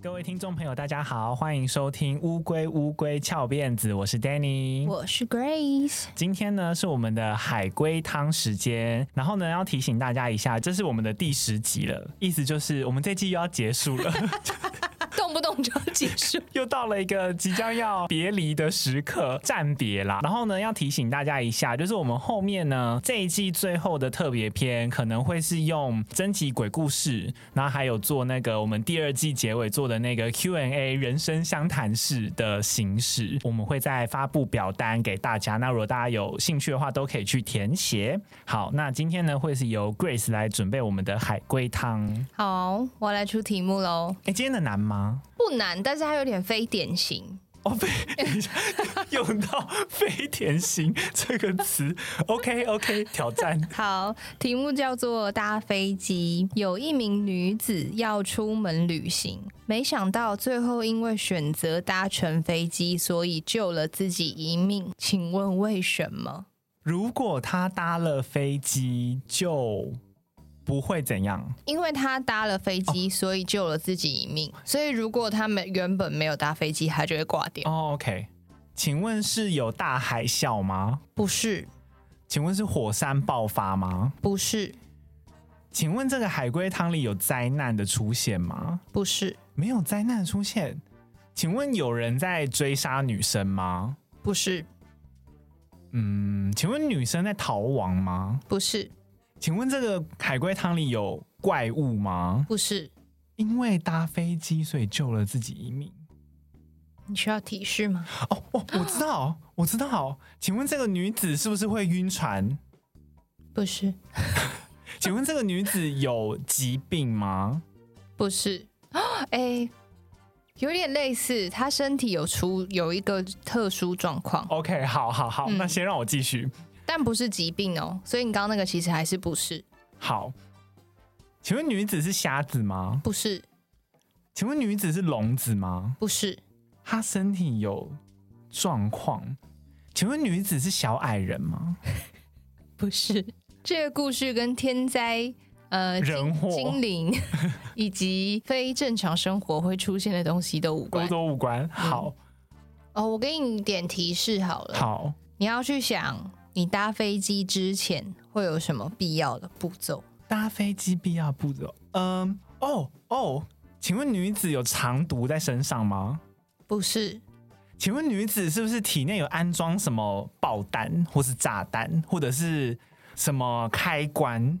各位听众朋友，大家好，欢迎收听《乌龟乌龟翘辫子》，我是 Danny，我是 Grace。今天呢是我们的海龟汤时间，然后呢要提醒大家一下，这是我们的第十集了，意思就是我们这季又要结束了。动不动就要结束，又到了一个即将要别离的时刻，暂别啦。然后呢，要提醒大家一下，就是我们后面呢这一季最后的特别篇可能会是用征集鬼故事，然后还有做那个我们第二季结尾做的那个 Q&A 人生相谈式的形式。我们会再发布表单给大家，那如果大家有兴趣的话，都可以去填写。好，那今天呢会是由 Grace 来准备我们的海龟汤。好，我来出题目喽。哎，今天的难吗？不难，但是它有点非典型哦。非，用到“非典型”这个词，OK OK，挑战。好，题目叫做搭飞机。有一名女子要出门旅行，没想到最后因为选择搭乘飞机，所以救了自己一命。请问为什么？如果她搭了飞机，就。不会怎样，因为他搭了飞机，哦，所以救了自己一命。所以如果他们原本没有搭飞机，他就会挂掉。哦，OK，请问是有大海啸吗？不是。请问是火山爆发吗？不是。请问这个海龟汤里有灾难的出现吗？不是，没有灾难的出现。请问有人在追杀女生吗？不是。嗯，请问女生在逃亡吗？不是。请问这个海龟汤里有怪物吗？不是，因为搭飞机所以救了自己一命。你需要提示吗？哦哦，我知道，我知道。请问这个女子是不是会晕船？不是。请问这个女子有疾病吗？不是。哎，有点类似，她身体有出有一个特殊状况。OK，好好好，嗯，那先让我继续。但不是疾病哦，所以你刚刚那个其实还是不是。好，请问女子是瞎子吗？不是。请问女子是聋子吗？不是。她身体有状况。请问女子是小矮人吗？不是。这个故事跟天灾、呃人祸、精灵 以及非正常生活会出现的东西都无关，都无关。好。嗯、哦，我给你点提示好了。好，你要去想。你搭飞机之前会有什么必要的步骤？搭飞机必要步骤？嗯，哦哦，请问女子有藏毒在身上吗？不是。请问女子是不是体内有安装什么爆弹，或是炸弹，或者是什么开关？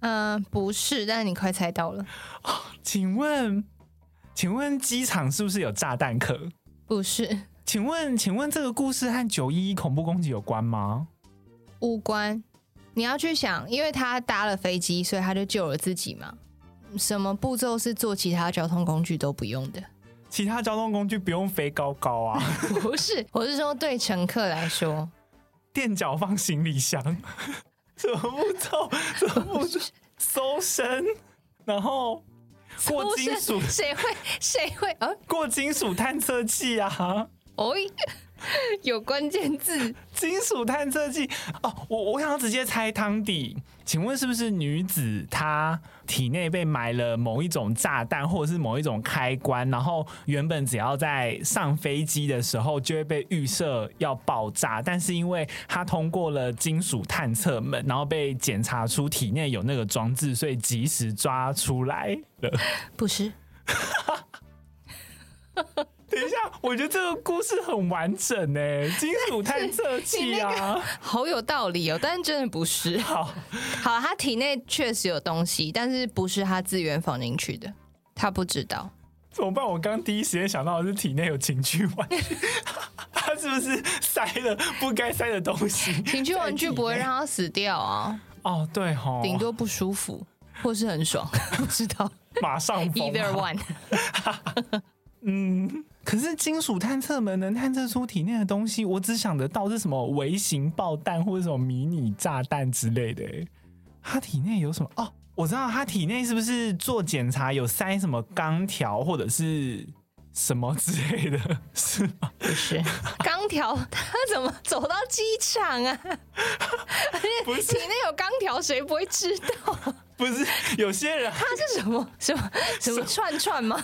嗯，不是，但是你快猜到了。哦，请问，请问机场是不是有炸弹壳？不是。请问，请问这个故事和九一一恐怖攻击有关吗？无关，你要去想，因为他搭了飞机，所以他就救了自己嘛。什么步骤是坐其他交通工具都不用的？其他交通工具不用飞高高啊？不是，我是说对乘客来说，垫脚放行李箱，什么步骤？什么步骤？搜身，然后过金属？谁会？谁会？啊？过金属探测器啊？哦。有关键字，金属探测器哦。我我想要直接猜汤底，请问是不是女子她体内被埋了某一种炸弹，或者是某一种开关，然后原本只要在上飞机的时候就会被预设要爆炸，但是因为她通过了金属探测门，然后被检查出体内有那个装置，所以及时抓出来了。不是。等一下，我觉得这个故事很完整呢。金属探测器啊，好有道理哦。但是真的不是。好，好，他体内确实有东西，但是不是他自愿放进去的，他不知道。怎么办？我刚第一时间想到的是体内有情趣玩具，他是不是塞了不该塞的东西？情趣玩具不会让他死掉啊。哦，对哦，顶多不舒服，或是很爽，不知道。马上 either one。嗯。可是金属探测门能探测出体内的东西，我只想得到是什么微型爆弹或者什么迷你炸弹之类的。他体内有什么？哦，我知道他体内是不是做检查有塞什么钢条或者是什么之类的？是吗？不是 钢条，他怎么走到机场啊？不是体内有钢条，谁不会知道？不是有些人，他是什么什么什么串串吗？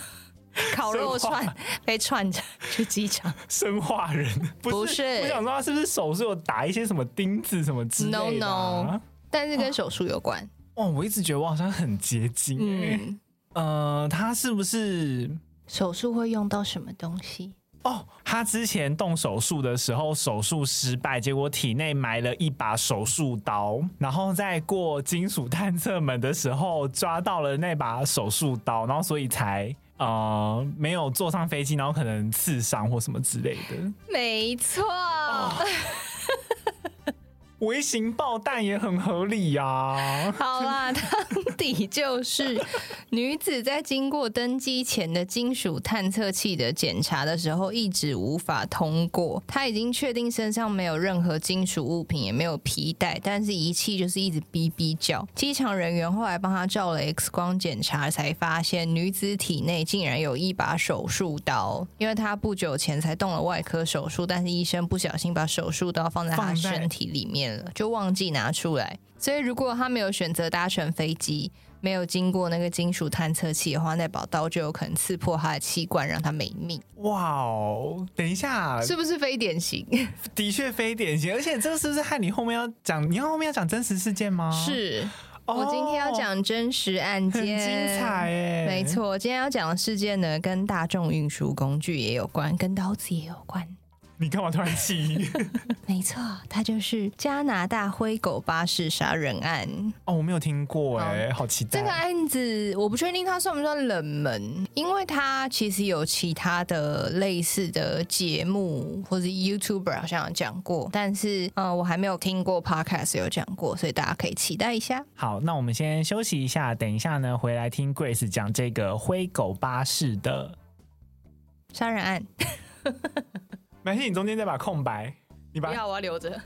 烤肉串被串着去机场，生化人不是？我想说他是不是手术有打一些什么钉子什么之类的、啊、？No No，但是跟手术有关。哦，我一直觉得我好像很接近。嗯，呃，他是不是手术会用到什么东西？哦，他之前动手术的时候手术失败，结果体内埋了一把手术刀，然后在过金属探测门的时候抓到了那把手术刀，然后所以才呃没有坐上飞机，然后可能刺伤或什么之类的。没错。哦 微型爆弹也很合理呀、啊。好啦，汤底就是女子在经过登机前的金属探测器的检查的时候，一直无法通过。她已经确定身上没有任何金属物品，也没有皮带，但是仪器就是一直哔哔叫。机场人员后来帮她照了 X 光检查，才发现女子体内竟然有一把手术刀。因为她不久前才动了外科手术，但是医生不小心把手术刀放在她身体里面。就忘记拿出来，所以如果他没有选择搭乘飞机，没有经过那个金属探测器的话，那把刀就有可能刺破他的器官，让他没命。哇哦！等一下，是不是非典型？的确非典型，而且这个是不是害你后面要讲？你要后面要讲真实事件吗？是，我今天要讲真实案件，很精彩哎！没错，今天要讲的事件呢，跟大众运输工具也有关，跟刀子也有关。你干嘛突然起？没错，它就是加拿大灰狗巴士杀人案。哦，我没有听过哎，好，好期待。这个案子我不确定它算不算冷门，因为它其实有其他的类似的节目或者 YouTuber 好像有讲过，但是呃，我还没有听过 Podcast 有讲过，所以大家可以期待一下。好，那我们先休息一下，等一下呢回来听 Grace 讲这个灰狗巴士的杀人案。没事，你中间再把空白，你把不要，我要留着。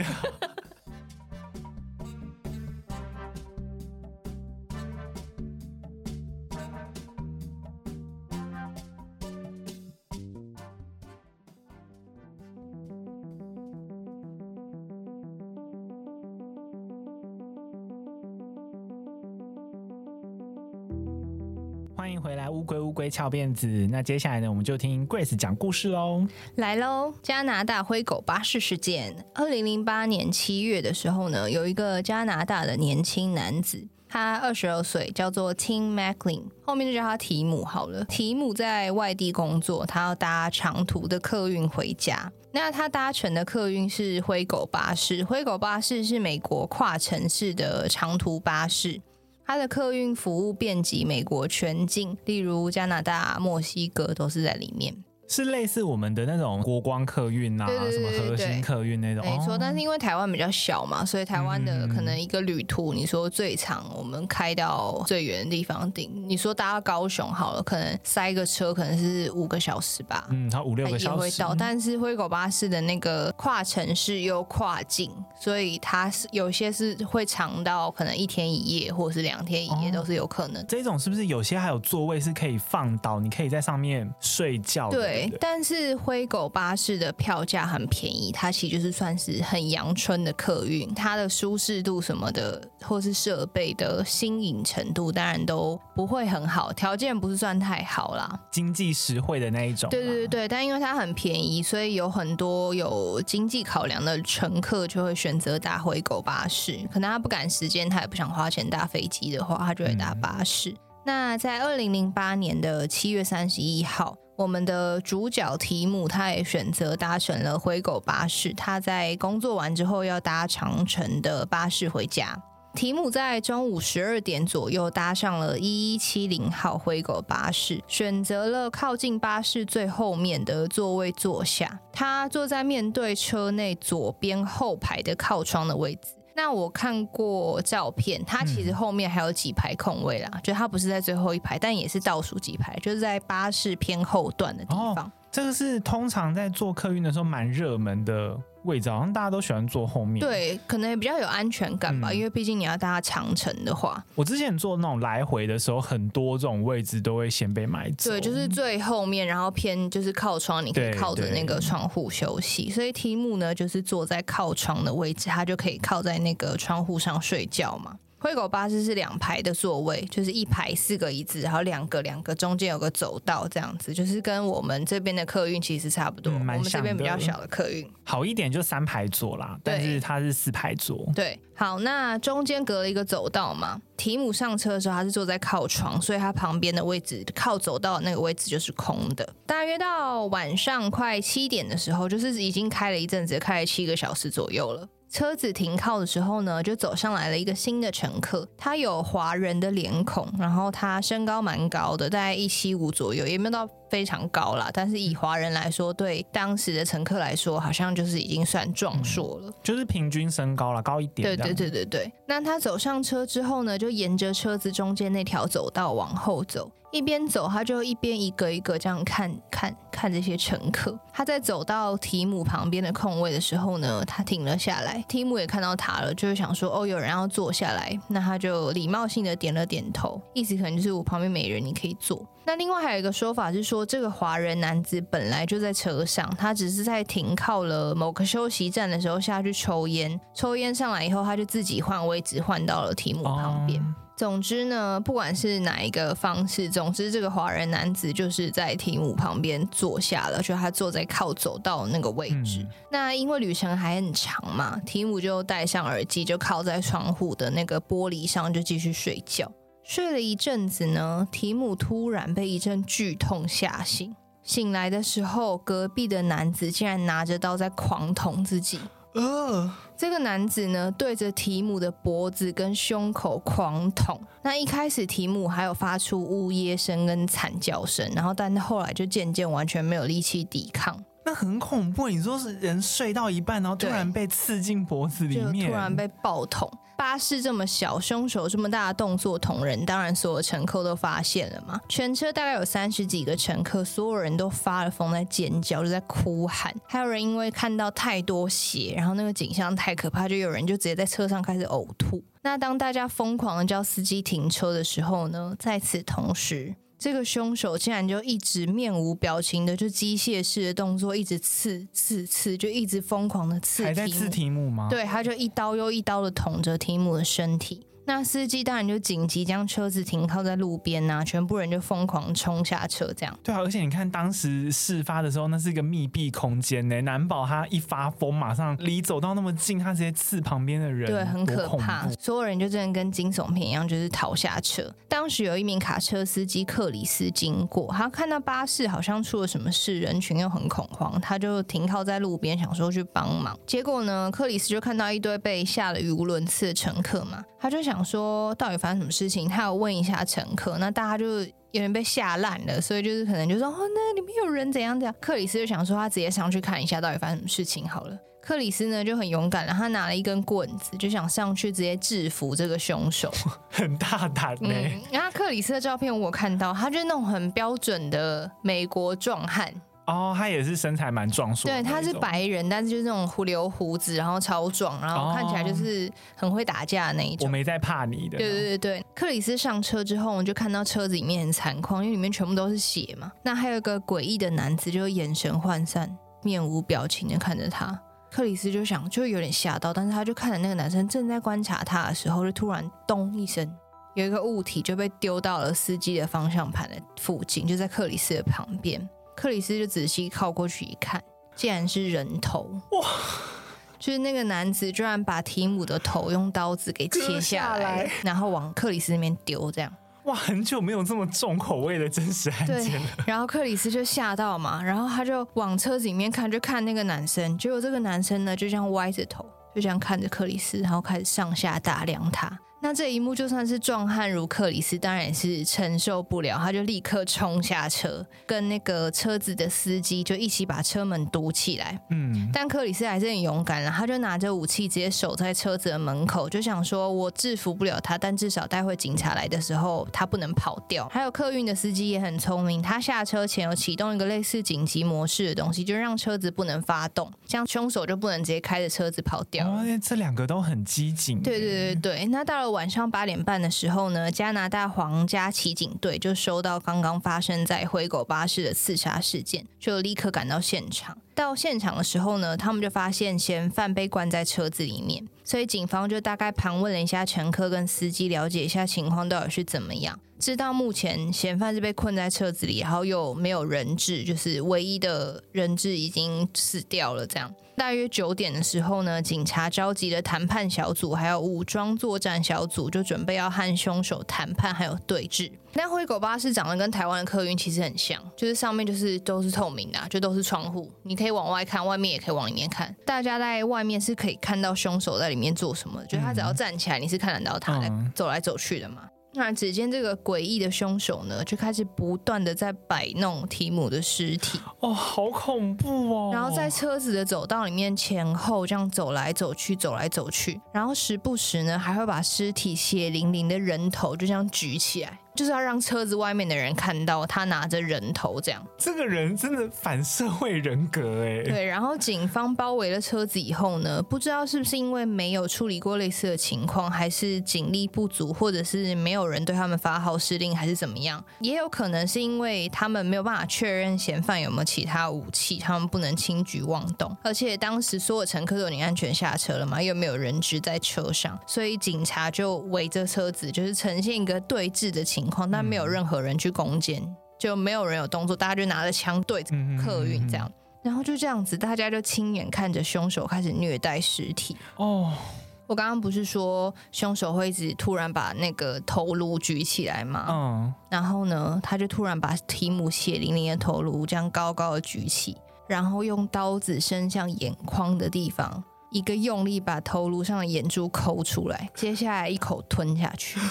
欢迎回来，乌龟乌龟翘辫子。那接下来呢，我们就听 Grace 讲故事喽。来喽，加拿大灰狗巴士事件。二零零八年七月的时候呢，有一个加拿大的年轻男子，他二十二岁，叫做 Tim Macklin，后面就叫他提姆好了。提姆在外地工作，他要搭长途的客运回家。那他搭乘的客运是灰狗巴士，灰狗巴士是美国跨城市的长途巴士。它的客运服务遍及美国全境，例如加拿大、墨西哥都是在里面。是类似我们的那种国光客运啊，什么核心客运那种，没错。但是因为台湾比较小嘛，所以台湾的可能一个旅途，你说最长，我们开到最远的地方顶，你说搭到高雄好了，可能塞个车可能是五个小时吧。嗯，它五六个小时会到。但是灰狗巴士的那个跨城市又跨境，所以它是有些是会长到可能一天一夜，或者是两天一夜都是有可能。这种是不是有些还有座位是可以放倒，你可以在上面睡觉的？对。对，但是灰狗巴士的票价很便宜，它其实就是算是很阳春的客运，它的舒适度什么的，或是设备的新颖程度，当然都不会很好，条件不是算太好啦，经济实惠的那一种。对对对对，但因为它很便宜，所以有很多有经济考量的乘客就会选择搭灰狗巴士。可能他不赶时间，他也不想花钱搭飞机的话，他就会搭巴士。嗯。那在二零零八年的七月三十一号。我们的主角提姆，他也选择搭乘了灰狗巴士。他在工作完之后要搭长程的巴士回家。提姆在中午十二点左右搭上了一一七零号灰狗巴士，选择了靠近巴士最后面的座位坐下。他坐在面对车内左边后排的靠窗的位置。那我看过照片，它其实后面还有几排空位啦，嗯、就它不是在最后一排，但也是倒数几排，就是在巴士偏后段的地方。哦，这个是通常在做客运的时候蛮热门的。位置好像大家都喜欢坐后面，对，可能也比较有安全感吧，嗯、因为毕竟你要搭长城的话。我之前坐那种来回的时候，很多这种位置都会先被买走。对，就是最后面，然后偏就是靠窗，你可以靠着那个窗户休息。所以题目呢，就是坐在靠窗的位置，他就可以靠在那个窗户上睡觉嘛。灰狗巴士是两排的座位，就是一排四个椅子，然后两个两个中间有个走道，这样子，就是跟我们这边的客运其实差不多。嗯、我们这边比较小的客运，好一点就三排座啦，但是它是四排座。对，好，那中间隔了一个走道嘛。提姆上车的时候，他是坐在靠窗，所以他旁边的位置靠走道的那个位置就是空的。大约到晚上快七点的时候，就是已经开了一阵子，开了七个小时左右了。车子停靠的时候呢，就走上来了一个新的乘客。他有华人的脸孔，然后他身高蛮高的，大概一七五左右，也没有到非常高啦。但是以华人来说，对当时的乘客来说，好像就是已经算壮硕了，就是平均身高了，高一点。对对对对对。那他走上车之后呢，就沿着车子中间那条走道往后走。一边走，他就一边一个一个这样看看看这些乘客。他在走到提姆旁边的空位的时候呢，他停了下来。提姆也看到他了，就是想说：“哦，有人要坐下来。”那他就礼貌性的点了点头，意思可能就是我旁边没人，你可以坐。那另外还有一个说法是说，这个华人男子本来就在车上，他只是在停靠了某个休息站的时候下去抽烟，抽烟上来以后，他就自己换位置换到了提姆旁边。Oh. 总之呢，不管是哪一个方式，总之这个华人男子就是在提姆旁边坐下了，就他坐在靠走道那个位置。嗯。那因为旅程还很长嘛，提姆就戴上耳机，就靠在窗户的那个玻璃上，就继续睡觉。睡了一阵子呢，提姆突然被一阵剧痛吓醒。醒来的时候，隔壁的男子竟然拿着刀在狂捅自己。呃，这个男子呢，对着提姆的脖子跟胸口狂捅。那一开始提姆还有发出呜咽声跟惨叫声，然后但后来就渐渐完全没有力气抵抗。那很恐怖，你说是人睡到一半，然后突然被刺进脖子里面，就突然被爆捅。巴士这么小，凶手这么大的动作捅人，当然所有乘客都发现了嘛。全车大概有三十几个乘客，所有人都发了疯，在尖叫，就在哭喊。还有人因为看到太多血，然后那个景象太可怕，就有人就直接在车上开始呕吐。那当大家疯狂的叫司机停车的时候呢，在此同时。这个凶手竟然就一直面无表情的，就机械式的动作，一直刺刺刺，就一直疯狂的刺。还在刺题目吗？对，他就一刀又一刀的捅着提姆的身体。那司机当然就紧急将车子停靠在路边呐、啊，全部人就疯狂冲下车，这样。对啊，而且你看当时事发的时候，那是一个密闭空间呢，难保他一发疯，马上离走到那么近，他直接刺旁边的人，对，很可怕。所有人就真的跟惊悚片一样，就是逃下车。当时有一名卡车司机克里斯经过，他看到巴士好像出了什么事，人群又很恐慌，他就停靠在路边，想说去帮忙。结果呢，克里斯就看到一堆被吓得语无伦次的乘客嘛，他就想。想说到底发生什么事情，他有问一下乘客，那大家就有点被吓烂了，所以就是可能就说哦，那里面有人怎样怎样。克里斯就想说他直接上去看一下到底发生什么事情好了。克里斯呢就很勇敢了，他拿了一根棍子就想上去直接制服这个凶手，很大胆呢、嗯。然后克里斯的照片我看到，他就是那种很标准的美国壮汉。哦，他也是身材蛮壮硕。对，他是白人，但是就是那种胡留胡子，然后超壮，然后看起来就是很会打架的那一种。我没在怕你的。对对对对，克里斯上车之后，我们就看到车子里面很残况，因为里面全部都是血嘛。那还有一个诡异的男子，就眼神涣散，面无表情的看着他。克里斯就想，就有点吓到，但是他就看着那个男生正在观察他的时候，就突然咚一声，有一个物体就被丢到了司机的方向盘的附近，就在克里斯的旁边。克里斯就仔细靠过去一看，竟然是人头哇！就是那个男子居然把提姆的头用刀子给切下来，下来然后往克里斯那边丢，这样哇！很久没有这么重口味的真实案件了。然后克里斯就吓到嘛，然后他就往车子里面看，就看那个男生，结果这个男生呢就这样歪着头，就这样看着克里斯，然后开始上下打量他。那这一幕就算是壮汉如克里斯，当然也是承受不了，他就立刻冲下车，跟那个车子的司机就一起把车门堵起来。嗯，但克里斯还是很勇敢了，他就拿着武器直接守在车子的门口，就想说我制服不了他，但至少待会警察来的时候他不能跑掉。还有客运的司机也很聪明，他下车前有启动一个类似紧急模式的东西，就让车子不能发动，这样凶手就不能直接开着车子跑掉。哦，这两个都很机警。对对对对，那到了。晚上八点半的时候呢，加拿大皇家骑警队就收到刚刚发生在灰狗巴士的刺杀事件，就立刻赶到现场。到现场的时候呢，他们就发现嫌犯被关在车子里面。所以警方就大概盘问了一下乘客跟司机，了解一下情况到底是怎么样。知道目前嫌犯是被困在车子里，然后又没有人质，就是唯一的人质已经死掉了。这样，大约九点的时候呢，警察召集了谈判小组，还有武装作战小组，就准备要和凶手谈判，还有对峙。那灰狗巴士长得跟台湾的客运其实很像，就是上面就是都是透明的啊，就都是窗户，你可以往外看，外面也可以往里面看。大家在外面是可以看到凶手在里面做什么的，就是他只要站起来，你是看得到他在走来走去的嘛。那只见这个诡异的凶手呢，就开始不断的在摆弄提姆的尸体。哦，好恐怖哦！然后在车子的走道里面前后这样走来走去，走来走去，然后时不时呢还会把尸体血淋淋的人头就这样举起来。就是要让车子外面的人看到他拿着人头这样。这个人真的反社会人格哎。对，然后警方包围了车子以后呢，不知道是不是因为没有处理过类似的情况，还是警力不足，或者是没有人对他们发号施令，还是怎么样？也有可能是因为他们没有办法确认嫌犯有没有其他武器，他们不能轻举妄动。而且当时所有乘客都已经安全下车了嘛，又没有人质在车上，所以警察就围着车子，就是呈现一个对峙的情况。情况，但没有任何人去攻坚，就没有人有动作，大家就拿着枪对着客运这样，然后就这样子，大家就亲眼看着凶手开始虐待尸体。哦，我刚刚不是说凶手会一直突然把那个头颅举起来吗？嗯，然后呢，他就突然把提姆血淋淋的头颅这样高高的举起，然后用刀子伸向眼眶的地方，一个用力把头颅上的眼珠抠出来，接下来一口吞下去。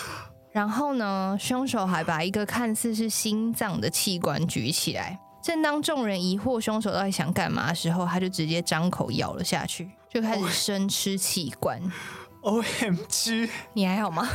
然后呢，凶手还把一个看似是心脏的器官举起来。正当众人疑惑凶手到底想干嘛的时候，他就直接张口咬了下去，就开始生吃器官。OMG，你还好吗？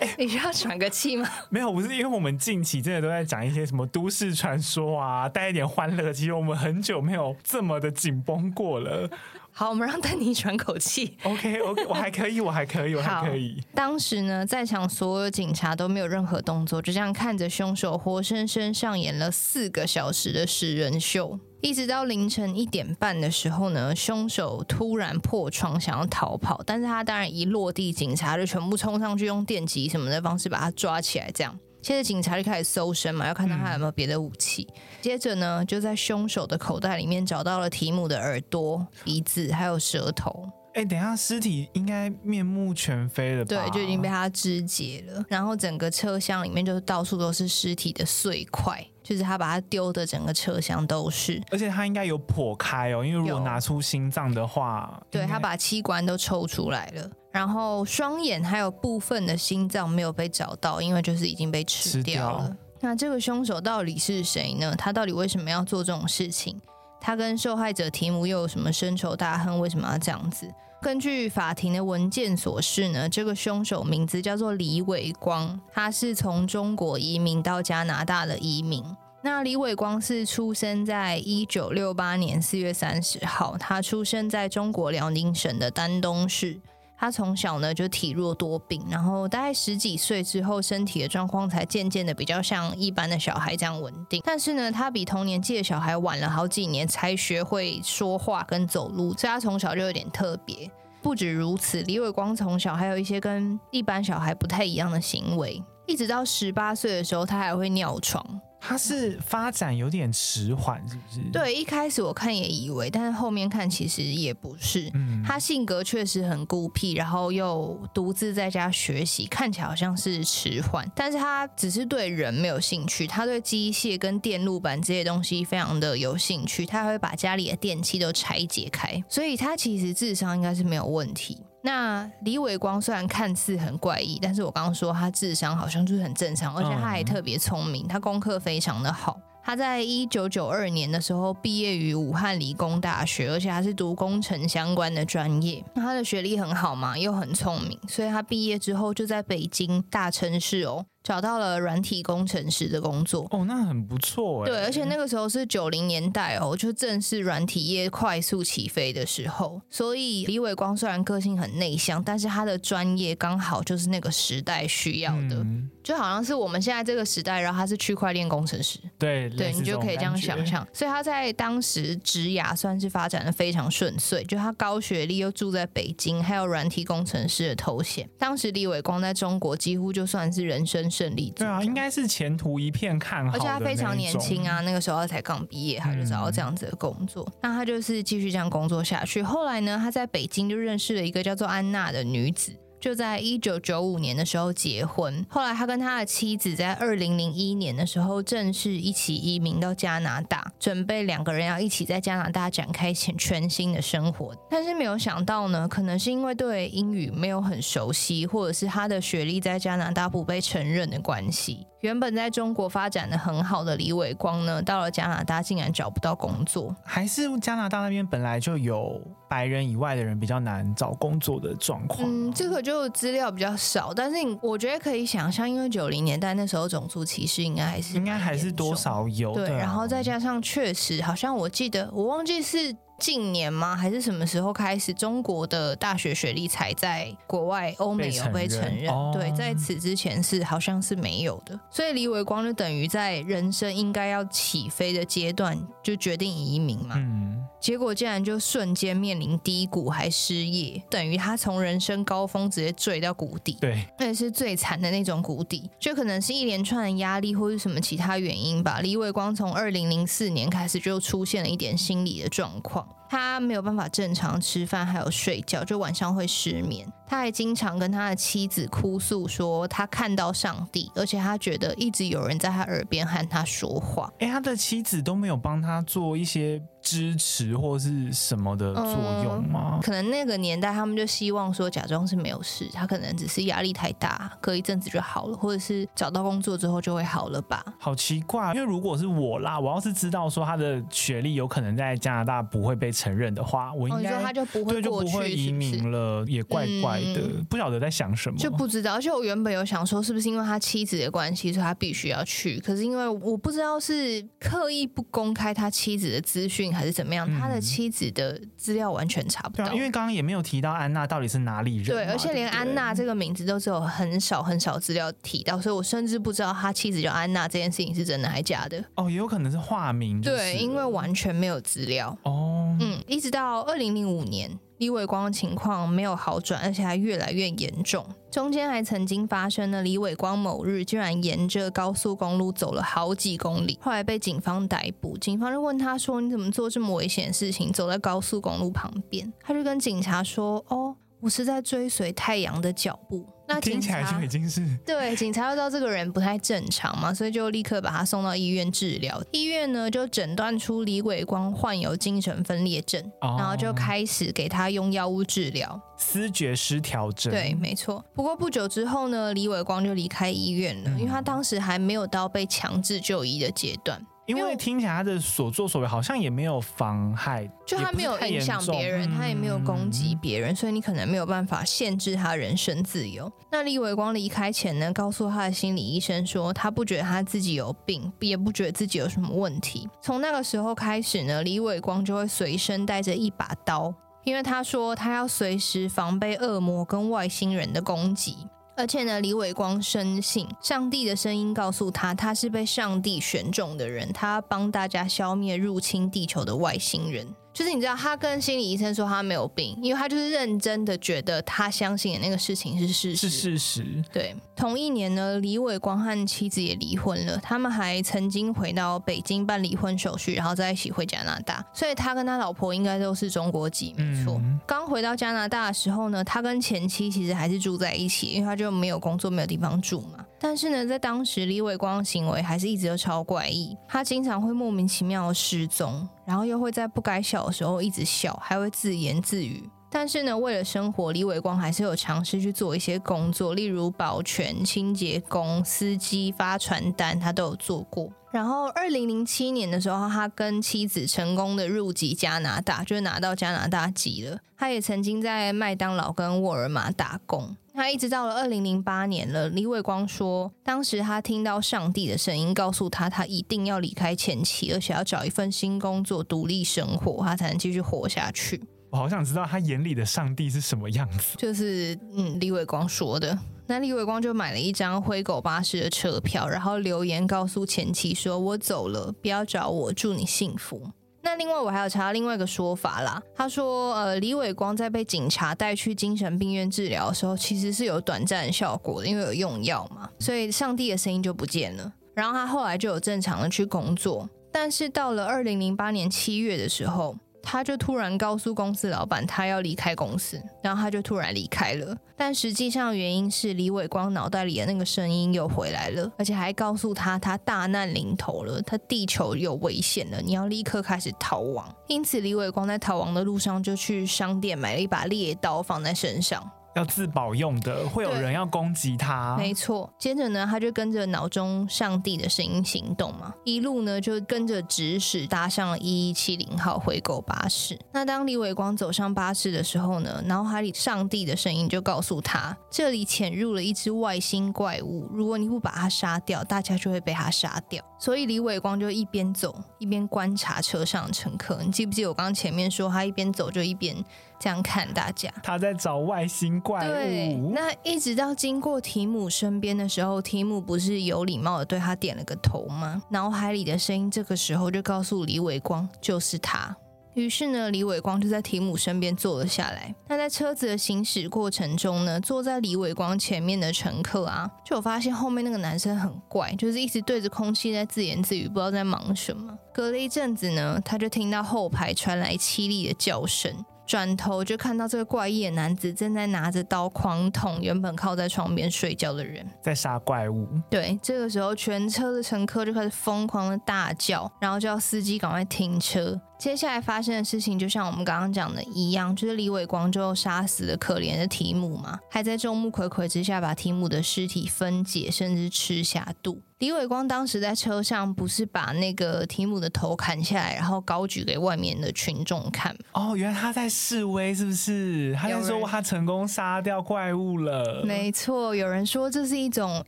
欸、你需要喘个气吗？没有，不是因为我们近期真的都在讲一些什么都市传说啊，带一点欢乐。其实我们很久没有这么的紧绷过了。好，我们让丹尼喘口气。OK，OK，okay, okay, 我还可以，我还可以，我还可以。当时呢，在场所有警察都没有任何动作，就这样看着凶手活生生上演了四个小时的食人秀。一直到凌晨一点半的时候呢，凶手突然破窗想要逃跑，但是他当然一落地，警察就全部冲上去，用电击什么的方式把他抓起来。这样，接着警察就开始搜身嘛，要看到他有没有别的武器。嗯、接着呢，就在凶手的口袋里面找到了提姆的耳朵、鼻子还有舌头。哎、欸，等一下，尸体应该面目全非了吧？对，就已经被他肢解了。然后整个车厢里面就是到处都是尸体的碎块，就是他把它丢的整个车厢都是。而且他应该有破开哦，因为如果拿出心脏的话，对，他把器官都抽出来了。然后双眼还有部分的心脏没有被找到，因为就是已经被吃掉了。掉那这个凶手到底是谁呢？他到底为什么要做这种事情？他跟受害者提姆又有什么深仇大恨？为什么要这样子？根据法庭的文件所示呢，这个凶手名字叫做李伟光，他是从中国移民到加拿大的移民。那李伟光是出生在一九六八年四月三十号，他出生在中国辽宁省的丹东市。他从小呢就体弱多病，然后大概十几岁之后，身体的状况才渐渐的比较像一般的小孩这样稳定。但是呢，他比同年纪的小孩晚了好几年才学会说话跟走路，所以他从小就有点特别。不止如此，李伟光从小还有一些跟一般小孩不太一样的行为，一直到十八岁的时候，他还会尿床。他是发展有点迟缓，是不是？对，一开始我看也以为，但是后面看其实也不是。嗯，他性格确实很孤僻，然后又独自在家学习，看起来好像是迟缓，但是他只是对人没有兴趣，他对机械跟电路板这些东西非常的有兴趣，他会把家里的电器都拆解开，所以他其实智商应该是没有问题。那李伟光虽然看似很怪异，但是我刚刚说他智商好像就是很正常，而且他还特别聪明，他功课非常的好。他在一九九二年的时候毕业于武汉理工大学，而且他是读工程相关的专业。他的学历很好嘛，又很聪明，所以他毕业之后就在北京大城市哦找到了软体工程师的工作。哦，那很不错哎。对，而且那个时候是九零年代哦，就正是软体业快速起飞的时候。所以李伟光虽然个性很内向，但是他的专业刚好就是那个时代需要的，嗯、就好像是我们现在这个时代，然后他是区块链工程师。对，对你就可以这样想象。所以他在当时职涯算是发展的非常顺遂，就他高学历又住在北京，还有软体工程师的头衔。当时李伟光在中国几乎就算是人生胜利组。对啊，应该是前途一片看好。而且他非常年轻啊，那个时候他才刚毕业，他就找到这样子的工作。嗯、那他就是继续这样工作下去。后来呢，他在北京就认识了一个叫做安娜的女子。就在一九九五年的时候结婚，后来他跟他的妻子在二零零一年的时候正式一起移民到加拿大，准备两个人要一起在加拿大展开全全新的生活。但是没有想到呢，可能是因为对英语没有很熟悉，或者是他的学历在加拿大不被承认的关系。原本在中国发展的很好的李伟光呢，到了加拿大竟然找不到工作，还是加拿大那边本来就有白人以外的人比较难找工作的状况。嗯，这个就资料比较少，但是我觉得可以想象，因为九零年代那时候种族歧视应该还是应该还是多少有。对，然后再加上确实好像我记得我忘记是。近年吗？还是什么时候开始，中国的大学学历才在国外欧美有被承认？承认哦、对，在此之前是好像是没有的。所以李伟光就等于在人生应该要起飞的阶段，就决定移民嘛。嗯。结果竟然就瞬间面临低谷，还失业，等于他从人生高峰直接坠到谷底。对，那也是最惨的那种谷底，就可能是一连串的压力或是什么其他原因吧。李伟光从二零零四年开始就出现了一点心理的状况。all. 他没有办法正常吃饭，还有睡觉，就晚上会失眠。他还经常跟他的妻子哭诉说，他看到上帝，而且他觉得一直有人在他耳边和他说话。哎，他的妻子都没有帮他做一些支持或是什么的作用吗？嗯，可能那个年代他们就希望说，假装是没有事，他可能只是压力太大，隔一阵子就好了，或者是找到工作之后就会好了吧？好奇怪，因为如果是我啦，我要是知道说他的学历有可能在加拿大不会被承认的话，我应该、哦、他就不会过去，就不会移民了，是是也怪怪的，嗯、不晓得在想什么，就不知道。而且我原本有想说，是不是因为他妻子的关系，所以他必须要去？可是因为我不知道是刻意不公开他妻子的资讯。还是怎么样？嗯、他的妻子的资料完全查不到，因为刚刚也没有提到安娜到底是哪里人。对，而且连安娜这个名字都只有很少很少资料提到，所以我甚至不知道他妻子叫安娜这件事情是真的还是假的。哦，也有可能是化名。对，因为完全没有资料。哦，嗯，嗯一直到二零零五年。李伟光的情况没有好转，而且还越来越严重。中间还曾经发生了李伟光某日居然沿着高速公路走了好几公里，后来被警方逮捕。警方就问他说：“你怎么做这么危险的事情，走在高速公路旁边？”他就跟警察说：“哦。”我是在追随太阳的脚步，那听起来就已经是 对警察，知道这个人不太正常嘛，所以就立刻把他送到医院治疗。医院呢就诊断出李伟光患有精神分裂症，哦、然后就开始给他用药物治疗，思觉失调症。对，没错。不过不久之后呢，李伟光就离开医院了，嗯、因为他当时还没有到被强制就医的阶段。因为听起来他的所作所为好像也没有妨害，就他没有影响别人，他也没有攻击别人，所以你可能没有办法限制他人身自由。那李伟光离开前呢，告诉他的心理医生说，他不觉得他自己有病，也不觉得自己有什么问题。从那个时候开始呢，李伟光就会随身带着一把刀，因为他说他要随时防备恶魔跟外星人的攻击。而且呢，李伟光深信上帝的声音告诉他，他是被上帝选中的人，他要帮大家消灭入侵地球的外星人。就是你知道，他跟心理医生说他没有病，因为他就是认真的觉得他相信的那个事情是事实。是事实。对。同一年呢，李伟光和妻子也离婚了。他们还曾经回到北京办离婚手续，然后再一起回加拿大。所以他跟他老婆应该都是中国籍，没错。嗯、刚回到加拿大的时候呢，他跟前妻其实还是住在一起，因为他就没有工作，没有地方住嘛。但是呢，在当时，李伟光的行为还是一直都超怪异。他经常会莫名其妙的失踪，然后又会在不该笑的时候一直笑，还会自言自语。但是呢，为了生活，李伟光还是有尝试去做一些工作，例如保全、清洁工、司机、发传单，他都有做过。然后，二零零七年的时候，他跟妻子成功的入籍加拿大，就拿到加拿大籍了。他也曾经在麦当劳跟沃尔玛打工。他一直到了二零零八年了，李伟光说，当时他听到上帝的声音告诉他，他一定要离开前妻，而且要找一份新工作，独立生活，他才能继续活下去。我好想知道他眼里的上帝是什么样子。就是，嗯，李伟光说的。那李伟光就买了一张灰狗巴士的车票，然后留言告诉前妻说：“我走了，不要找我，祝你幸福。”另外我还有查到另外一个说法啦，他说：“呃，李伟光在被警察带去精神病院治疗的时候，其实是有短暂效果的，因为有用药嘛，所以上帝的声音就不见了。然后他后来就有正常的去工作，但是到了二零零八年七月的时候。”他就突然告诉公司老板，他要离开公司，然后他就突然离开了。但实际上原因是李伟光脑袋里的那个声音又回来了，而且还告诉他，他大难临头了，他地球有危险了，你要立刻开始逃亡。因此，李伟光在逃亡的路上就去商店买了一把猎刀放在身上。要自保用的，会有人要攻击他。没错，接着呢，他就跟着脑中上帝的声音行动嘛，一路呢就跟着指使搭上了一一七零号回购巴士。那当李伟光走上巴士的时候呢，脑海里上帝的声音就告诉他，这里潜入了一只外星怪物，如果你不把它杀掉，大家就会被它杀掉。所以李伟光就一边走一边观察车上的乘客。你记不记得我刚刚前面说他一边走就一边？这样看大家，他在找外星怪物。对，那一直到经过提姆身边的时候，提姆不是有礼貌的对他点了个头吗？脑海里的声音这个时候就告诉李伟光，就是他。于是呢，李伟光就在提姆身边坐了下来。那在车子的行驶过程中呢，坐在李伟光前面的乘客啊，就有发现后面那个男生很怪，就是一直对着空气在自言自语，不知道在忙什么。隔了一阵子呢，他就听到后排传来凄厉的叫声。转头就看到这个怪异的男子正在拿着刀狂捅原本靠在床边睡觉的人，在杀怪物。对，这个时候全车的乘客就开始疯狂的大叫，然后叫司机赶快停车。接下来发生的事情就像我们刚刚讲的一样，就是李伟光就杀死了可怜的提姆嘛，还在众目睽睽之下把提姆的尸体分解，甚至吃下肚。李伟光当时在车上不是把那个提姆的头砍下来，然后高举给外面的群众看。哦，原来他在示威，是不是？他就说他成功杀掉怪物了。没错，有人说这是一种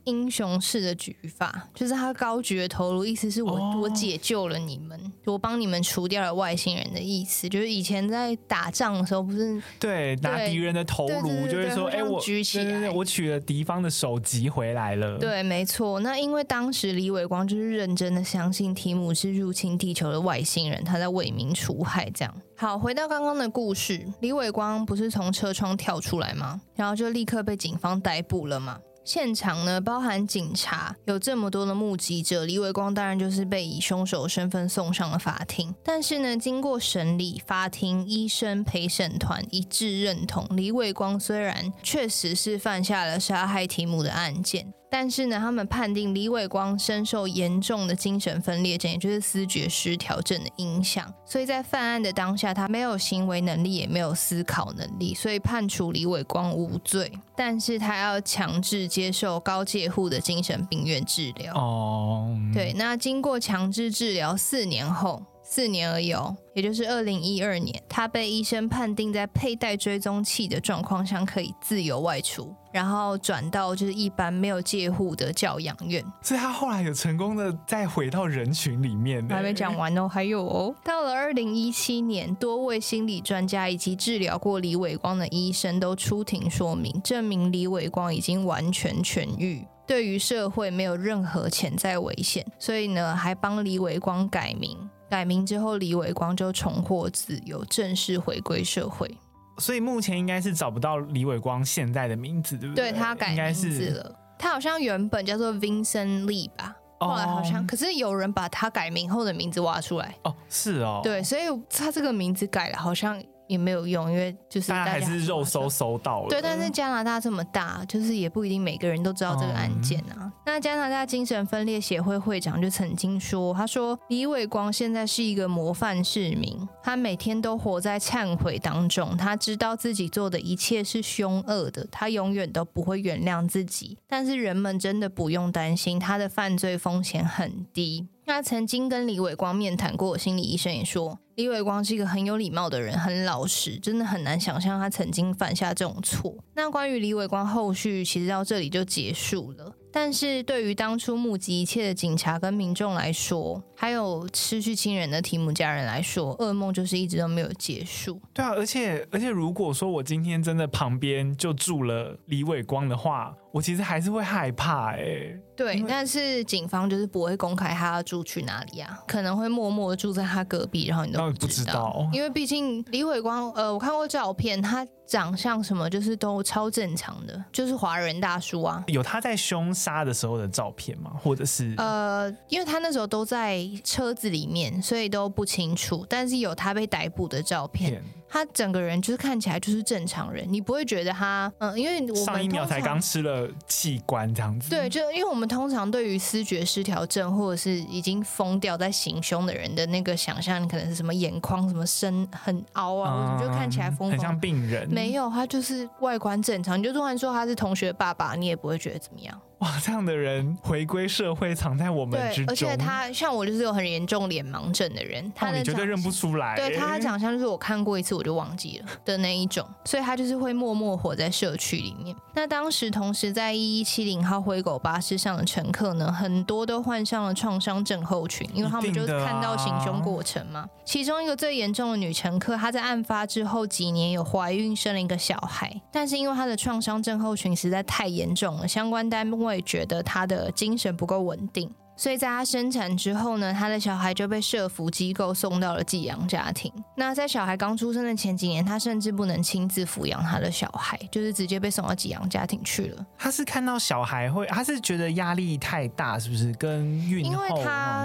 英雄式的举法，就是他高举的头颅，意思是我、哦、我解救了你们，我帮你们除掉了外。外星人的意思就是以前在打仗的时候，不是对拿敌人的头颅，就是说，哎，我举起来，我取了敌方的首级回来了。对，没错。那因为当时李伟光就是认真的相信提姆是入侵地球的外星人，他在为民除害。这样好，回到刚刚的故事，李伟光不是从车窗跳出来吗？然后就立刻被警方逮捕了嘛。现场呢，包含警察，有这么多的目击者，李伟光当然就是被以凶手身份送上了法庭。但是呢，经过审理，法庭、医生、陪审团一致认同，李伟光虽然确实是犯下了杀害提姆的案件。但是呢，他们判定李伟光深受严重的精神分裂症，也就是思觉失调症的影响，所以在犯案的当下，他没有行为能力，也没有思考能力，所以判处李伟光无罪。但是他要强制接受高介护的精神病院治疗。哦，oh. 对，那经过强制治疗四年后。四年而已哦，也就是二零一二年，他被医生判定在佩戴追踪器的状况下可以自由外出，然后转到就是一般没有介护的教养院。所以他后来有成功的再回到人群里面。还没讲完哦，还有哦，到了二零一七年，多位心理专家以及治疗过李伟光的医生都出庭说明，证明李伟光已经完全痊愈，对于社会没有任何潜在危险，所以呢，还帮李伟光改名。改名之后，李伟光就重获自由，正式回归社会。所以目前应该是找不到李伟光现在的名字，对不对？对，他改名字了，他好像原本叫做 Vincent Lee 吧，后来好像，可是有人把他改名后的名字挖出来。哦，是哦，对，所以他这个名字改了，好像。也没有用，因为就是大家还是肉搜搜到了。对，但是加拿大这么大，就是也不一定每个人都知道这个案件啊。嗯、那加拿大精神分裂协会会长就曾经说：“他说李伟光现在是一个模范市民，他每天都活在忏悔当中，他知道自己做的一切是凶恶的，他永远都不会原谅自己。但是人们真的不用担心，他的犯罪风险很低。”他曾经跟李伟光面谈过心理医生也说，李伟光是一个很有礼貌的人，很老实，真的很难想象他曾经犯下这种错。那关于李伟光后续，其实到这里就结束了。但是对于当初目击一切的警察跟民众来说，还有失去亲人的提姆家人来说，噩梦就是一直都没有结束。对啊，而且而且，如果说我今天真的旁边就住了李伟光的话，我其实还是会害怕哎、欸。对，但是警方就是不会公开他要住去哪里啊，可能会默默的住在他隔壁，然后你都不知道。知道因为毕竟李伟光，呃，我看过照片，他长相什么就是都超正常的，就是华人大叔啊。有他在凶杀的时候的照片吗？或者是呃，因为他那时候都在车子里面，所以都不清楚。但是有他被逮捕的照片。他整个人就是看起来就是正常人，你不会觉得他，嗯，因为我们上一秒才刚吃了器官这样子。对，就因为我们通常对于思觉失调症或者是已经疯掉在行凶的人的那个想象，你可能是什么眼眶什么深很凹啊，嗯、或者就看起来疯狂，很像病人。没有，他就是外观正常。你就突然说他是同学爸爸，你也不会觉得怎么样。哇，这样的人回归社会，藏在我们之中。对，而且他像我，就是有很严重脸盲症的人，他的、哦、你绝对认不出来。对，他长相就是我看过一次我就忘记了的那一种，所以他就是会默默活在社区里面。那当时同时在一一七零号灰狗巴士上的乘客呢，很多都患上了创伤症候群，因为他们就是看到行凶过程嘛。啊、其中一个最严重的女乘客，她在案发之后几年有怀孕生了一个小孩，但是因为她的创伤症候群实在太严重了，相关单位觉得她。的精神不够稳定。所以在她生产之后呢，她的小孩就被社福机构送到了寄养家庭。那在小孩刚出生的前几年，她甚至不能亲自抚养她的小孩，就是直接被送到寄养家庭去了。她是看到小孩会，她是觉得压力太大，是不是跟孕后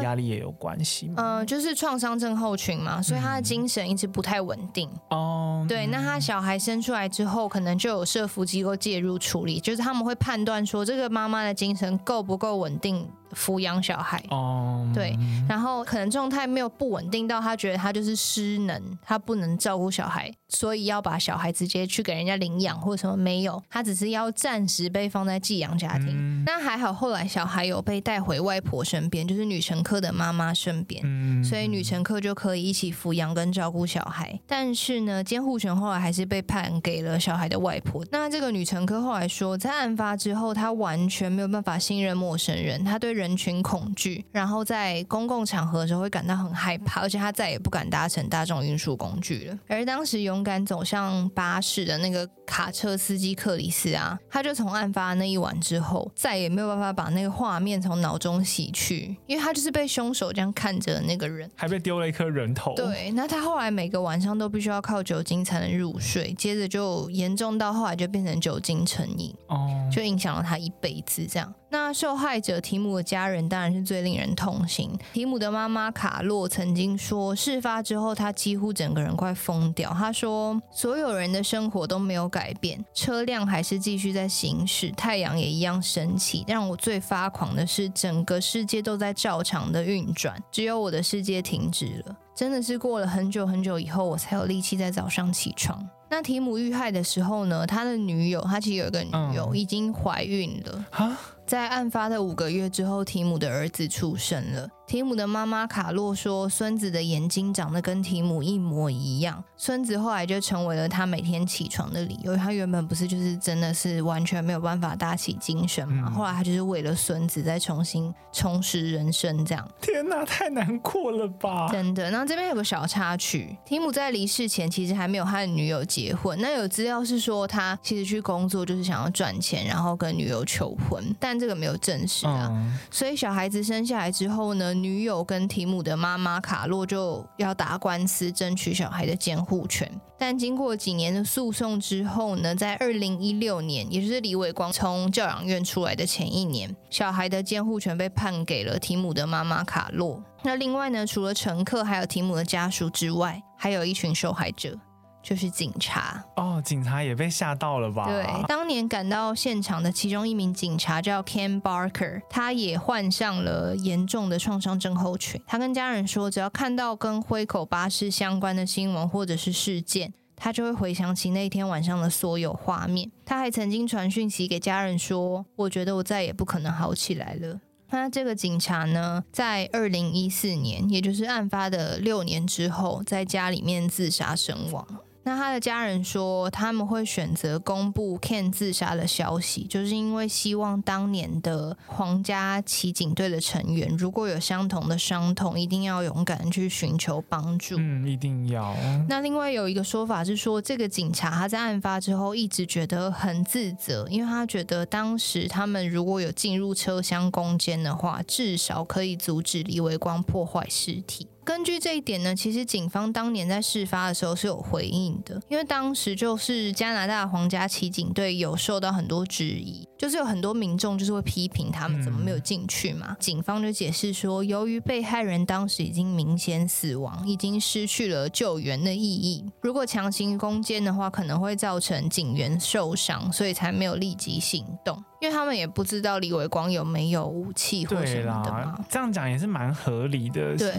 压力也有关系？嗯、呃，就是创伤症候群嘛，所以她的精神一直不太稳定。哦、嗯，对，那她小孩生出来之后，可能就有社福机构介入处理，就是他们会判断说这个妈妈的精神够不够稳定。抚养小孩哦，um, 对，然后可能状态没有不稳定到他觉得他就是失能，他不能照顾小孩，所以要把小孩直接去给人家领养或者什么没有，他只是要暂时被放在寄养家庭。那、嗯、还好，后来小孩有被带回外婆身边，就是女乘客的妈妈身边，嗯、所以女乘客就可以一起抚养跟照顾小孩。但是呢，监护权后来还是被判给了小孩的外婆。那这个女乘客后来说，在案发之后，她完全没有办法信任陌生人，她对人。人群恐惧，然后在公共场合的时候会感到很害怕，而且他再也不敢搭乘大众运输工具了。而当时勇敢走向巴士的那个卡车司机克里斯啊，他就从案发那一晚之后，再也没有办法把那个画面从脑中洗去，因为他就是被凶手这样看着的那个人，还被丢了一颗人头。对，那他后来每个晚上都必须要靠酒精才能入睡，接着就严重到后来就变成酒精成瘾，哦，就影响了他一辈子这样。那受害者提姆的家人当然是最令人痛心。提姆的妈妈卡洛曾经说，事发之后他几乎整个人快疯掉。他说，所有人的生活都没有改变，车辆还是继续在行驶，太阳也一样升起。让我最发狂的是，整个世界都在照常的运转，只有我的世界停止了。真的是过了很久很久以后，我才有力气在早上起床。那提姆遇害的时候呢，他的女友，他其实有一个女友，已经怀孕了。嗯在案发的五个月之后，提姆的儿子出生了。提姆的妈妈卡洛说，孙子的眼睛长得跟提姆一模一样。孙子后来就成为了他每天起床的理由。他原本不是就是真的是完全没有办法打起精神嘛？后来他就是为了孙子再重新重拾人生，这样。天哪，太难过了吧！真的。那这边有个小插曲，提姆在离世前其实还没有和女友结婚。那有资料是说他其实去工作就是想要赚钱，然后跟女友求婚，但这个没有证实啊。嗯、所以小孩子生下来之后呢？女友跟提姆的妈妈卡洛就要打官司争取小孩的监护权，但经过几年的诉讼之后呢，在二零一六年，也就是李伟光从教养院出来的前一年，小孩的监护权被判给了提姆的妈妈卡洛。那另外呢，除了乘客还有提姆的家属之外，还有一群受害者。就是警察哦，警察也被吓到了吧？对，当年赶到现场的其中一名警察叫 Ken Barker，他也患上了严重的创伤症候群。他跟家人说，只要看到跟灰口巴士相关的新闻或者是事件，他就会回想起那天晚上的所有画面。他还曾经传讯息给家人说：“我觉得我再也不可能好起来了。”那这个警察呢，在二零一四年，也就是案发的六年之后，在家里面自杀身亡。那他的家人说，他们会选择公布 Ken 自杀的消息，就是因为希望当年的皇家骑警队的成员，如果有相同的伤痛，一定要勇敢去寻求帮助。嗯，一定要。那另外有一个说法是说，这个警察他在案发之后一直觉得很自责，因为他觉得当时他们如果有进入车厢攻坚的话，至少可以阻止李维光破坏尸体。根据这一点呢，其实警方当年在事发的时候是有回应的，因为当时就是加拿大皇家骑警队有受到很多质疑，就是有很多民众就是会批评他们怎么没有进去嘛。警方就解释说，由于被害人当时已经明显死亡，已经失去了救援的意义，如果强行攻坚的话，可能会造成警员受伤，所以才没有立即行动。因为他们也不知道李伟光有没有武器或什么的嘛，这样讲也是蛮合理的。对，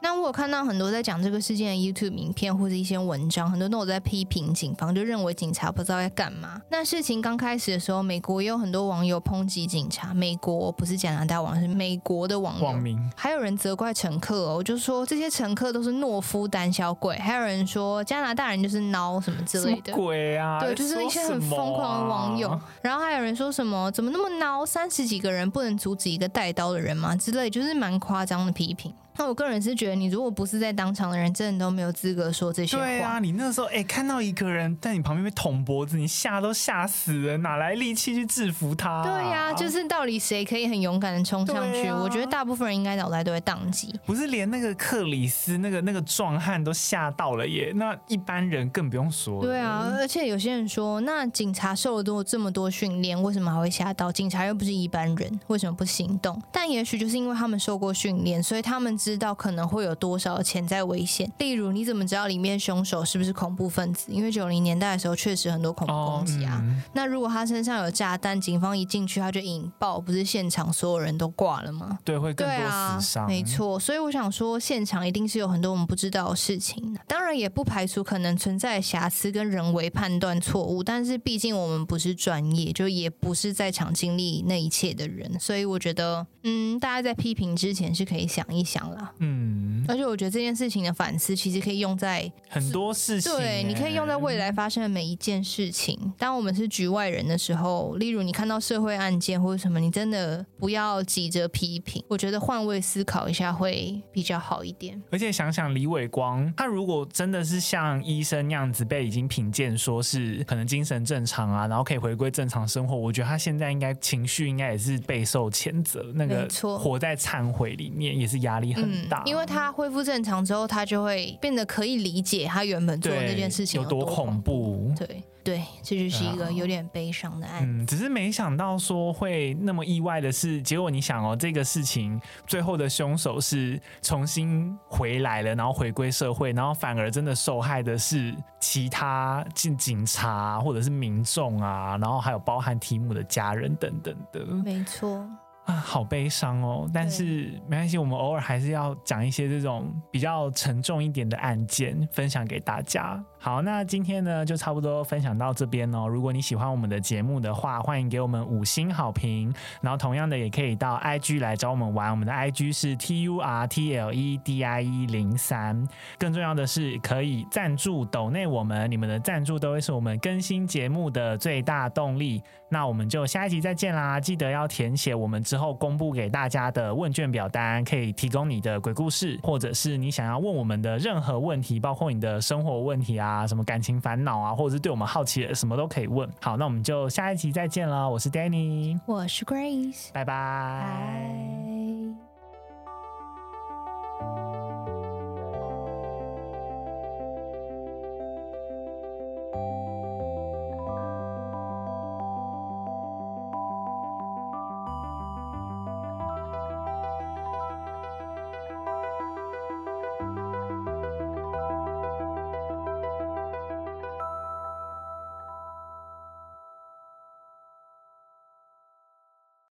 那我有看到很多在讲这个事件的 YouTube 影片或者一些文章，很多都有在批评警方，就认为警察不知道在干嘛。那事情刚开始的时候，美国也有很多网友抨击警察，美国不是加拿大网，是美国的网友，网民还有人责怪乘客哦，就说这些乘客都是懦夫胆小鬼，还有人说加拿大人就是孬什么之类的。鬼啊！对，就是一些很疯狂的网友，然后还有人说什么。怎么那么孬？三十几个人不能阻止一个带刀的人吗？之类，就是蛮夸张的批评。那我个人是觉得，你如果不是在当场的人，真的都没有资格说这些话。对啊，你那时候哎、欸，看到一个人在你旁边被捅脖子，你吓都吓死了，哪来力气去制服他、啊？对呀、啊，就是到底谁可以很勇敢的冲上去？啊、我觉得大部分人应该脑袋都会宕机。不是连那个克里斯那个那个壮汉都吓到了耶，那一般人更不用说。对啊，而且有些人说，那警察受了多这么多训练，为什么还会吓到？警察又不是一般人，为什么不行动？但也许就是因为他们受过训练，所以他们知道可能会有。多少潜在危险？例如，你怎么知道里面凶手是不是恐怖分子？因为九零年代的时候确实很多恐怖攻击啊。Oh, 嗯、那如果他身上有炸弹，警方一进去他就引爆，不是现场所有人都挂了吗？对，会更多死伤。啊、没错，所以我想说，现场一定是有很多我们不知道的事情。当然，也不排除可能存在瑕疵跟人为判断错误，但是毕竟我们不是专业，就也不是在场经历那一切的人，所以我觉得，嗯，大家在批评之前是可以想一想啦。嗯。而且我觉得这件事情的反思，其实可以用在很多事情。对，你可以用在未来发生的每一件事情。当我们是局外人的时候，例如你看到社会案件或者什么，你真的不要急着批评。我觉得换位思考一下会比较好一点。而且想想李伟光，他如果真的是像医生那样子被已经评鉴说是可能精神正常啊，然后可以回归正常生活，我觉得他现在应该情绪应该也是备受谴责。那个活在忏悔里面也是压力很大，嗯，因为他。恢复正常之后，他就会变得可以理解他原本做的那件事情有多恐怖。对对，这就是一个有点悲伤的案子。嗯，只是没想到说会那么意外的是，结果你想哦，这个事情最后的凶手是重新回来了，然后回归社会，然后反而真的受害的是其他警警察或者是民众啊，然后还有包含提姆的家人等等的。没错。啊，好悲伤哦！但是没关系，我们偶尔还是要讲一些这种比较沉重一点的案件，分享给大家。好，那今天呢就差不多分享到这边哦。如果你喜欢我们的节目的话，欢迎给我们五星好评。然后同样的，也可以到 IG 来找我们玩。我们的 IG 是 T U R T L E D I E 零三。更重要的是，可以赞助抖内我们，你们的赞助都会是我们更新节目的最大动力。那我们就下一集再见啦！记得要填写我们之后公布给大家的问卷表单，可以提供你的鬼故事，或者是你想要问我们的任何问题，包括你的生活问题啊，什么感情烦恼啊，或者是对我们好奇的，什么都可以问。好，那我们就下一集再见了。我是 Danny，我是 Grace，拜拜。